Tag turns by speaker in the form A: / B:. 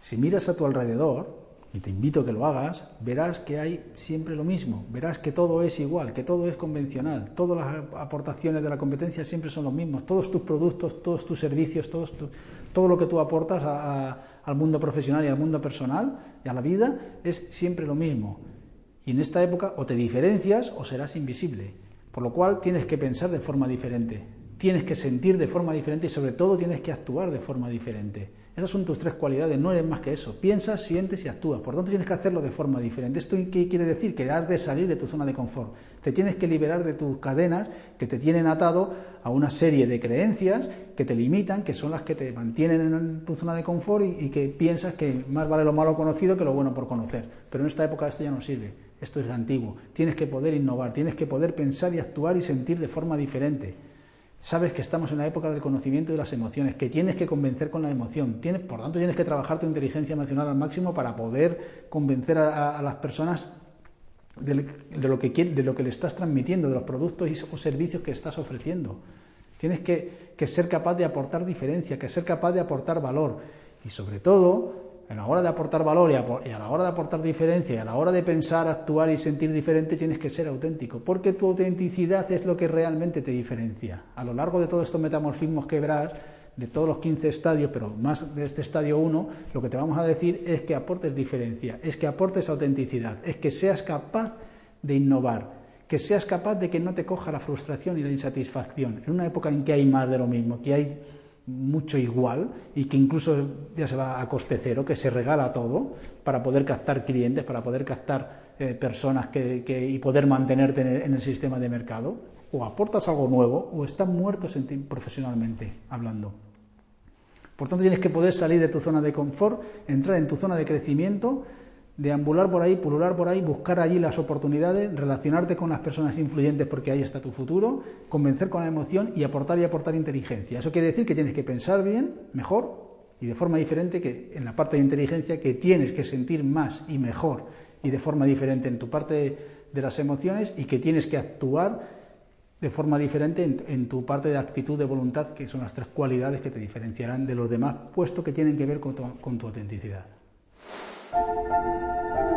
A: Si miras a tu alrededor, y te invito a que lo hagas, verás que hay siempre lo mismo, verás que todo es igual, que todo es convencional, todas las aportaciones de la competencia siempre son los mismos, todos tus productos, todos tus servicios, todo lo que tú aportas al mundo profesional y al mundo personal y a la vida es siempre lo mismo. Y en esta época o te diferencias o serás invisible, por lo cual tienes que pensar de forma diferente, tienes que sentir de forma diferente y sobre todo tienes que actuar de forma diferente. Esas son tus tres cualidades, no eres más que eso. Piensas, sientes y actúas. Por tanto, tienes que hacerlo de forma diferente. ¿Esto qué quiere decir? Que has de salir de tu zona de confort. Te tienes que liberar de tus cadenas que te tienen atado a una serie de creencias que te limitan, que son las que te mantienen en tu zona de confort y, y que piensas que más vale lo malo conocido que lo bueno por conocer. Pero en esta época esto ya no sirve. Esto es antiguo. Tienes que poder innovar, tienes que poder pensar y actuar y sentir de forma diferente. Sabes que estamos en la época del conocimiento de las emociones, que tienes que convencer con la emoción. Por tanto, tienes que trabajar tu inteligencia emocional al máximo para poder convencer a, las personas de, lo que, de lo que le estás transmitiendo, de los productos o servicios que estás ofreciendo. Tienes que, que ser capaz de aportar diferencia, que ser capaz de aportar valor. Y sobre todo, a la hora de aportar valor y a, la hora de aportar diferencia y a la hora de pensar, actuar y sentir diferente tienes que ser auténtico, porque tu autenticidad es lo que realmente te diferencia. A lo largo de todos estos metamorfismos que verás, de todos los 15 estadios, pero más de este estadio 1, lo que te vamos a decir es que aportes diferencia, es que aportes autenticidad, es que seas capaz de innovar, que seas capaz de que no te coja la frustración y la insatisfacción. En una época en que hay más de lo mismo, que hay mucho igual y que incluso ya se va a coste cero, que se regala todo para poder captar clientes, para poder captar eh, personas que, y poder mantenerte en el, sistema de mercado, o aportas algo nuevo o estás muerto profesionalmente hablando. Por tanto, tienes que poder salir de tu zona de confort, entrar en tu zona de crecimiento deambular por ahí, pulular por ahí, buscar allí las oportunidades, relacionarte con las personas influyentes porque ahí está tu futuro, convencer con la emoción y aportar y aportar inteligencia. Eso quiere decir que tienes que pensar bien, mejor y de forma diferente que en la parte de inteligencia que tienes que sentir más y mejor y de forma diferente en tu parte de las emociones y que tienes que actuar de forma diferente en, tu parte de actitud de voluntad, que son las tres cualidades que te diferenciarán de los demás, puesto que tienen que ver con tu, con tu autenticidad. Thank you.